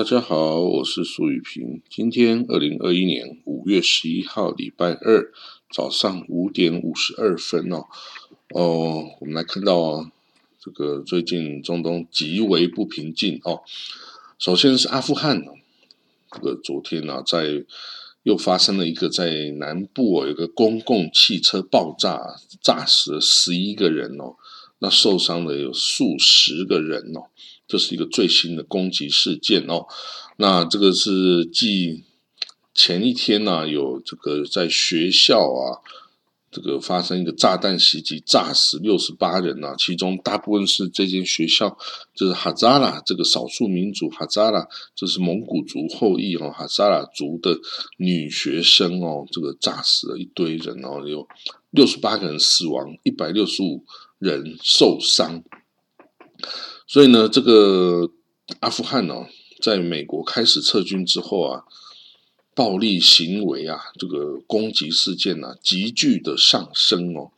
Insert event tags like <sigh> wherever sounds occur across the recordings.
大家好，我是苏雨平。今天二零二一年五月十一号，礼拜二早上五点五十二分哦。哦，我们来看到啊，这个最近中东极为不平静哦。首先是阿富汗，这个昨天呢，在又发生了一个在南部有一个公共汽车爆炸，炸死了十一个人哦，那受伤的有数十个人哦。这是一个最新的攻击事件哦，那这个是继前一天呢，有这个在学校啊，这个发生一个炸弹袭击，炸死六十八人啊，其中大部分是这间学校，就是哈扎拉这个少数民族哈扎拉，这是蒙古族后裔哦，哈扎拉族的女学生哦，这个炸死了一堆人哦，有六十八个人死亡，一百六十五人受伤。所以呢，这个阿富汗哦，在美国开始撤军之后啊，暴力行为啊，这个攻击事件呢，急剧的上升哦。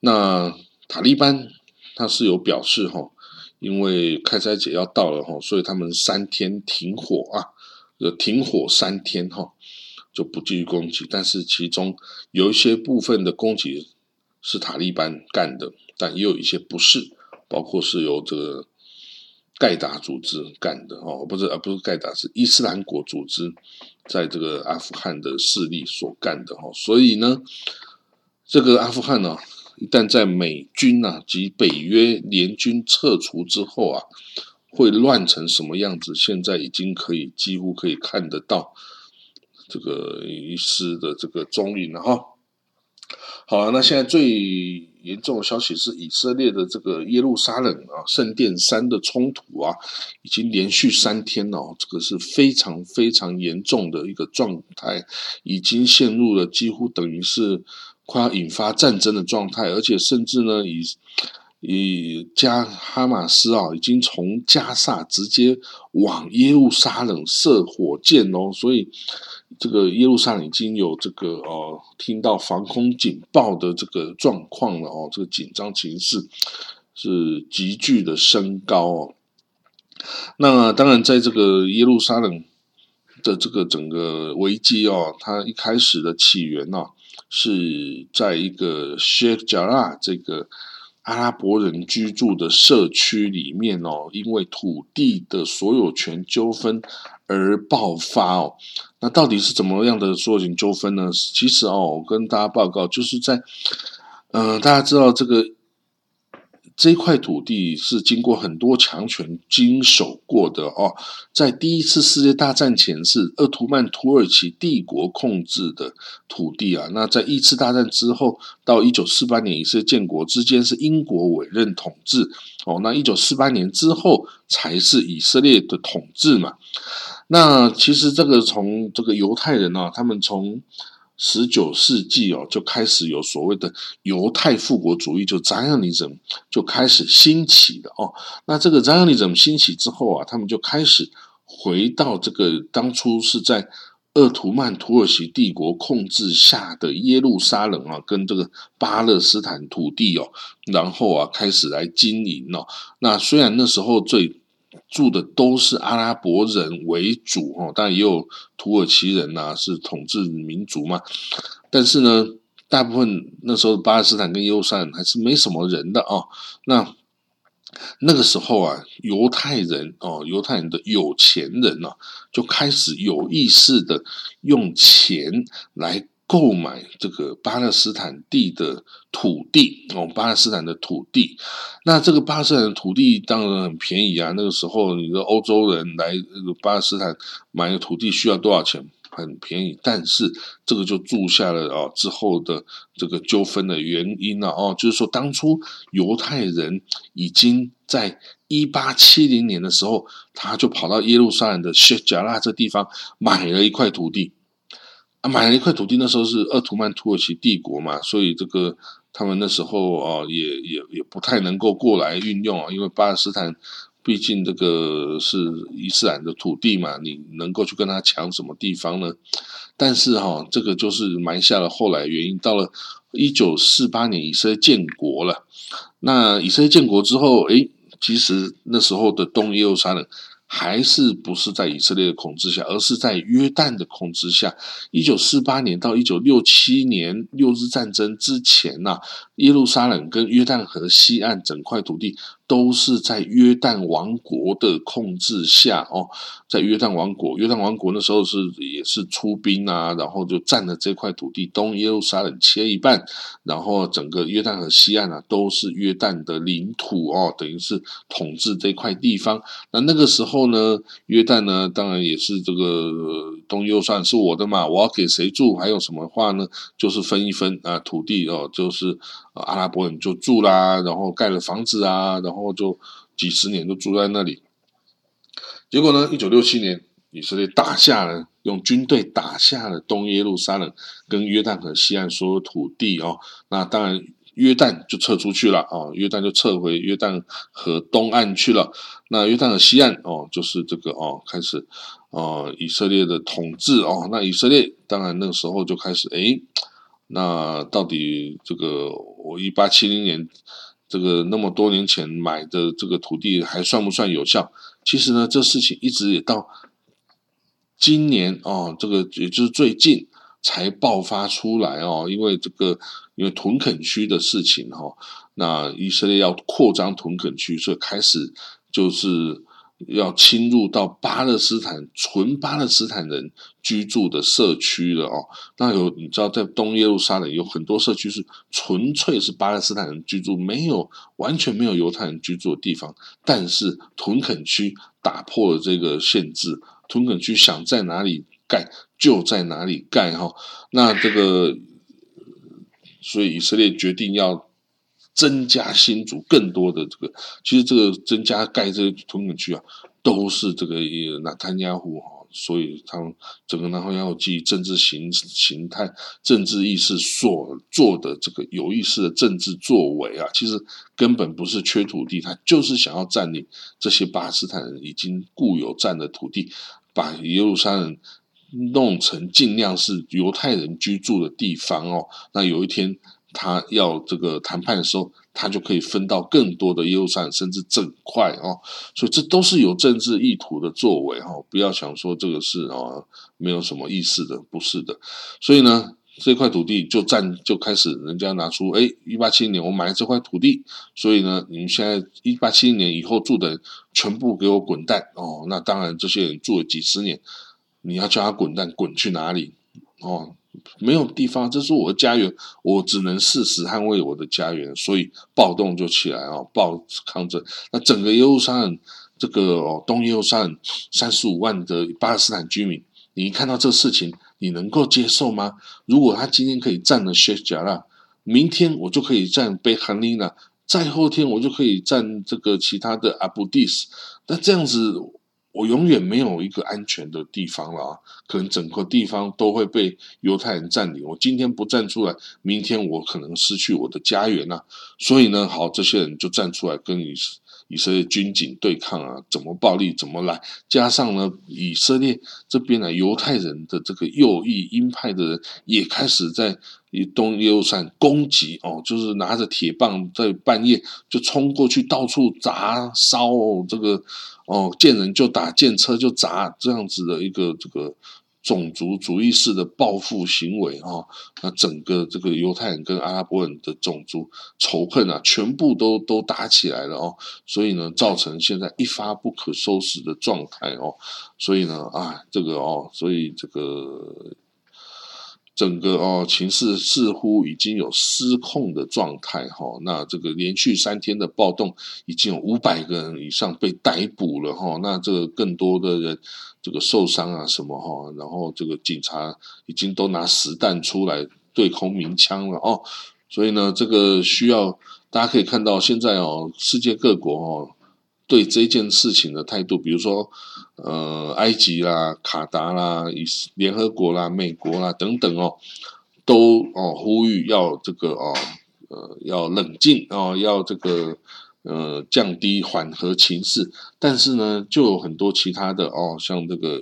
那塔利班他是有表示哈，因为开斋节要到了哈，所以他们三天停火啊，停火三天哈，就不继续攻击。但是其中有一些部分的攻击是塔利班干的，但也有一些不是。包括是由这个盖达组织干的哦，不是啊不是盖达是伊斯兰国组织在这个阿富汗的势力所干的哈，所以呢，这个阿富汗呢，一旦在美军啊及北约联军撤除之后啊，会乱成什么样子？现在已经可以几乎可以看得到这个一丝的这个踪影了哈。好了，那现在最。严重的消息是，以色列的这个耶路撒冷啊，圣殿山的冲突啊，已经连续三天了，这个是非常非常严重的一个状态，已经陷入了几乎等于是快要引发战争的状态，而且甚至呢，以以加哈马斯啊，已经从加萨直接往耶路撒冷射火箭哦，所以。这个耶路撒冷已经有这个哦，听到防空警报的这个状况了哦，这个紧张情势是急剧的升高哦。那当然，在这个耶路撒冷的这个整个危机哦，它一开始的起源呢，是在一个 Sheikh Jarrah 这个。阿拉伯人居住的社区里面哦，因为土地的所有权纠纷而爆发哦。那到底是怎么样的所有权纠纷呢？其实哦，我跟大家报告，就是在，嗯，大家知道这个。这块土地是经过很多强权经手过的哦，在第一次世界大战前是鄂图曼土耳其帝国控制的土地啊，那在一次大战之后到一九四八年以色列建国之间是英国委任统治。哦，那一九四八年之后才是以色列的统治嘛，那其实这个从这个犹太人啊，他们从十九世纪哦，就开始有所谓的犹太复国主义，就 Zionism 就开始兴起了哦。那这个 Zionism 兴起之后啊，他们就开始回到这个当初是在鄂图曼土耳其帝国控制下的耶路撒冷啊，跟这个巴勒斯坦土地哦，然后啊开始来经营哦。那虽然那时候最住的都是阿拉伯人为主哦，但也有土耳其人呐，是统治民族嘛。但是呢，大部分那时候巴勒斯坦跟耶路撒冷还是没什么人的哦。那那个时候啊，犹太人哦，犹太人的有钱人呢，就开始有意识的用钱来。购买这个巴勒斯坦地的土地哦，巴勒斯坦的土地，那这个巴勒斯坦的土地当然很便宜啊。那个时候，你的欧洲人来这个巴勒斯坦买个土地需要多少钱？很便宜。但是这个就注下了哦之后的这个纠纷的原因了哦，就是说当初犹太人已经在一八七零年的时候，他就跑到耶路撒冷的谢贾拉这地方买了一块土地。啊，买了一块土地，那时候是鄂图曼土耳其帝国嘛，所以这个他们那时候啊，也也也不太能够过来运用啊，因为巴勒斯坦毕竟这个是伊斯兰的土地嘛，你能够去跟他抢什么地方呢？但是哈，这个就是埋下了后来原因。到了一九四八年，以色列建国了。那以色列建国之后，诶，其实那时候的东耶路撒冷还是不是在以色列的控制下，而是在约旦的控制下。一九四八年到一九六七年六日战争之前呐，耶路撒冷跟约旦河西岸整块土地。都是在约旦王国的控制下哦，在约旦王国，约旦王国那时候是也是出兵啊，然后就占了这块土地，东耶路撒冷切一半，然后整个约旦河西岸啊都是约旦的领土哦，等于是统治这块地方。那那个时候呢，约旦呢当然也是这个东耶路撒冷是我的嘛，我要给谁住？还有什么话呢？就是分一分啊，土地哦，就是阿拉伯人就住啦，然后盖了房子啊，然后。就几十年都住在那里，结果呢？一九六七年，以色列打下了，用军队打下了东耶路撒冷跟约旦河西岸所有土地哦。那当然，约旦就撤出去了啊，约旦就撤回约旦河东岸去了。那约旦河西岸哦，就是这个哦，开始哦，以色列的统治哦。那以色列当然那个时候就开始哎，那到底这个我一八七零年。这个那么多年前买的这个土地还算不算有效？其实呢，这事情一直也到今年哦，这个也就是最近才爆发出来哦，因为这个因为屯垦区的事情哈，那以色列要扩张屯垦区，所以开始就是。要侵入到巴勒斯坦纯巴勒斯坦人居住的社区了哦。那有你知道，在东耶路撒冷有很多社区是纯粹是巴勒斯坦人居住，没有完全没有犹太人居住的地方。但是屯垦区打破了这个限制，屯垦区想在哪里盖就在哪里盖哈。那这个，所以以色列决定要。增加新竹更多的这个，其实这个增加盖这个屯垦区啊，都是这个纳坦亚胡哈，所以他们整个纳坦亚胡基政治形形态、政治意识所做的这个有意识的政治作为啊，其实根本不是缺土地，他就是想要占领这些巴勒斯坦人已经固有占的土地，把耶路撒冷弄成尽量是犹太人居住的地方哦。那有一天。他要这个谈判的时候，他就可以分到更多的优善，甚至整块哦，所以这都是有政治意图的作为哈，不要想说这个是哦没有什么意思的，不是的。所以呢，这块土地就占就开始人家拿出，哎，一八七零年我买了这块土地，所以呢，你们现在一八七零年以后住的全部给我滚蛋哦。那当然，这些人住了几十年，你要叫他滚蛋，滚去哪里哦？没有地方，这是我的家园，我只能誓死捍卫我的家园，所以暴动就起来啊，暴抗争。那整个耶路撒冷，这个哦，东耶路撒冷三十五万的巴勒斯坦居民，你看到这事情，你能够接受吗？如果他今天可以占了谢贾拉，明天我就可以占贝罕尼娜，再后天我就可以占这个其他的阿布蒂斯，那这样子。我永远没有一个安全的地方了啊！可能整个地方都会被犹太人占领。我今天不站出来，明天我可能失去我的家园呐。所以呢，好，这些人就站出来跟以以色列军警对抗啊，怎么暴力怎么来。加上呢，以色列这边呢，犹太人的这个右翼鹰派的人也开始在东耶路撒冷攻击哦，就是拿着铁棒在半夜就冲过去，到处砸烧这个。哦，见人就打，见车就砸，这样子的一个这个种族主义式的报复行为啊，那整个这个犹太人跟阿拉伯人的种族仇恨啊，全部都都打起来了哦，所以呢，造成现在一发不可收拾的状态哦，所以呢，啊，这个哦，所以这个。整个哦，情势似乎已经有失控的状态哈。那这个连续三天的暴动，已经有五百个人以上被逮捕了哈。那这个更多的人这个受伤啊什么哈。然后这个警察已经都拿实弹出来对空鸣枪了哦。所以呢，这个需要大家可以看到，现在哦，世界各国哦。对这件事情的态度，比如说，呃，埃及啦、卡达啦、以联合国啦、美国啦等等哦，都哦呼吁要这个哦，呃，要冷静哦，要这个呃降低缓和情势。但是呢，就有很多其他的哦，像这个。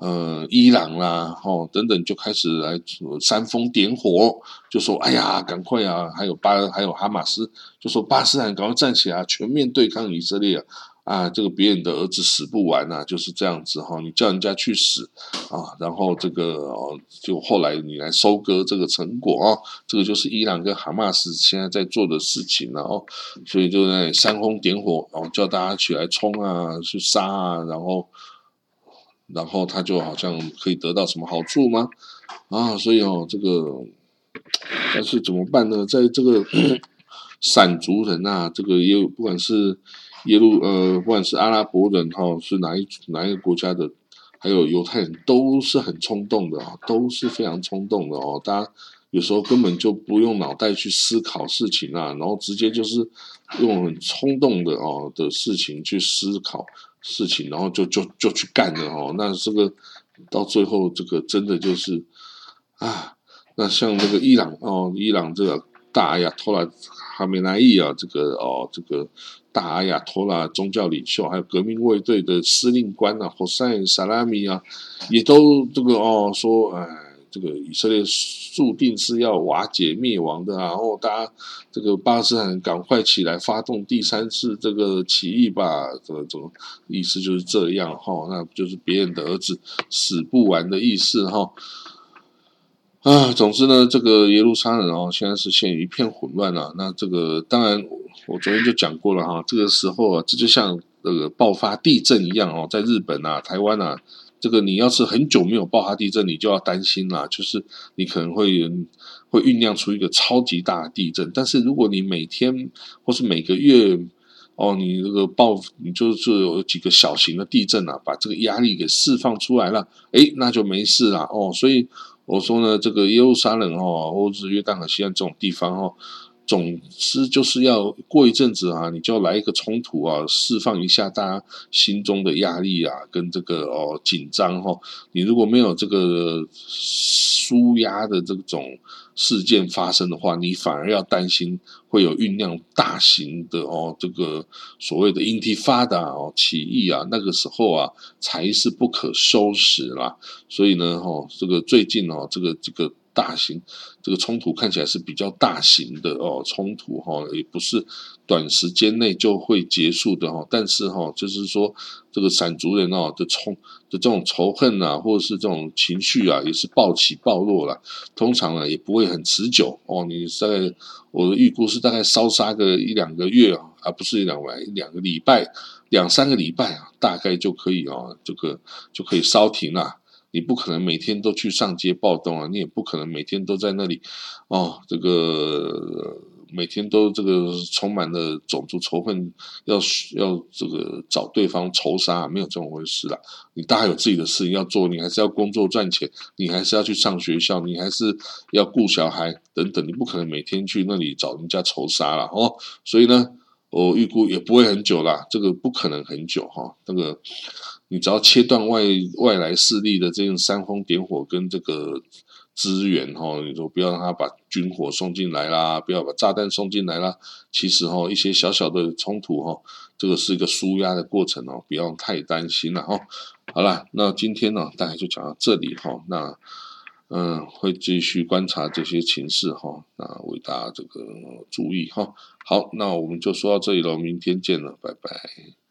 呃，伊朗啦，哦，等等，就开始来煽风点火，就说：“哎呀，赶快啊！”还有巴，还有哈马斯，就说：“巴斯坦赶快站起来，全面对抗以色列啊！”，这个别人的儿子死不完呐，就是这样子哈。你叫人家去死啊，然后这个哦，就后来你来收割这个成果啊，这个就是伊朗跟哈马斯现在在做的事情了哦。所以就在煽风点火，然后叫大家起来冲啊，去杀啊，然后，然后他就好像可以得到什么好处吗？啊，所以哦，这个，但是怎么办呢？在这个 <coughs> 散族人啊，这个也有不管是。耶路呃，不管是阿拉伯人哈，是哪一哪一个国家的，还有犹太人，都是很冲动的啊，都是非常冲动的哦。大家有时候根本就不用脑袋去思考事情啊，然后直接就是用很冲动的哦的事情去思考事情，然后就就就去干了哦。那这个到最后，这个真的就是啊，那像那个伊朗哦，伊朗这个大阿亚，托拉哈梅内伊啊，这个哦，这个。大阿亚托拉宗教领袖，还有革命卫队的司令官啊，霍塞·萨拉米啊，也都这个哦说，哎，这个以色列注定是要瓦解灭亡的啊！哦，大家这个巴勒斯坦赶快起来发动第三次这个起义吧！这个怎么意思就是这样哈，那就是别人的儿子死不完的意思哈。啊，总之呢，这个耶路撒冷哦，现在是陷于一片混乱了。那这个当然。我昨天就讲过了哈，这个时候啊，这就像那个爆发地震一样哦，在日本啊、台湾啊，这个你要是很久没有爆发地震，你就要担心啦，就是你可能会会酝酿出一个超级大的地震。但是如果你每天或是每个月哦，你这个爆，你就是有几个小型的地震啊，把这个压力给释放出来了，诶，那就没事了哦。所以我说呢，这个耶路撒冷哦，或者是约旦河西岸这种地方哦。总之就是要过一阵子啊，你就要来一个冲突啊，释放一下大家心中的压力啊，跟这个哦紧张哈。你如果没有这个舒压的这种事件发生的话，你反而要担心会有酝酿大型的哦这个所谓的 intifada 哦起义啊，那个时候啊才是不可收拾啦。所以呢，哈，这个最近哦，这个这个。大型这个冲突看起来是比较大型的哦，冲突哈也不是短时间内就会结束的哈，但是哈就是说这个散族人哦的冲的这种仇恨啊，或者是这种情绪啊，也是暴起暴落了，通常呢也不会很持久哦。你在我的预估是大概烧杀个一两个月啊，而不是一两晚两个礼拜两三个礼拜啊，大概就可以哦，这个就可以烧停了。你不可能每天都去上街暴动啊！你也不可能每天都在那里，哦，这个每天都这个充满了种族仇恨，要要这个找对方仇杀，没有这种回事啦。你大概有自己的事情要做，你还是要工作赚钱，你还是要去上学校，你还是要顾小孩等等，你不可能每天去那里找人家仇杀了哦。所以呢，我预估也不会很久啦，这个不可能很久哈，那个。你只要切断外外来势力的这种煽风点火跟这个资源哈，你说不要让他把军火送进来啦，不要把炸弹送进来啦。其实哈，一些小小的冲突哈，这个是一个舒压的过程哦，不要太担心了哈。好了，那今天呢，大概就讲到这里哈。那嗯，会继续观察这些情势哈，那为大家这个注意哈。好，那我们就说到这里了，明天见了，拜拜。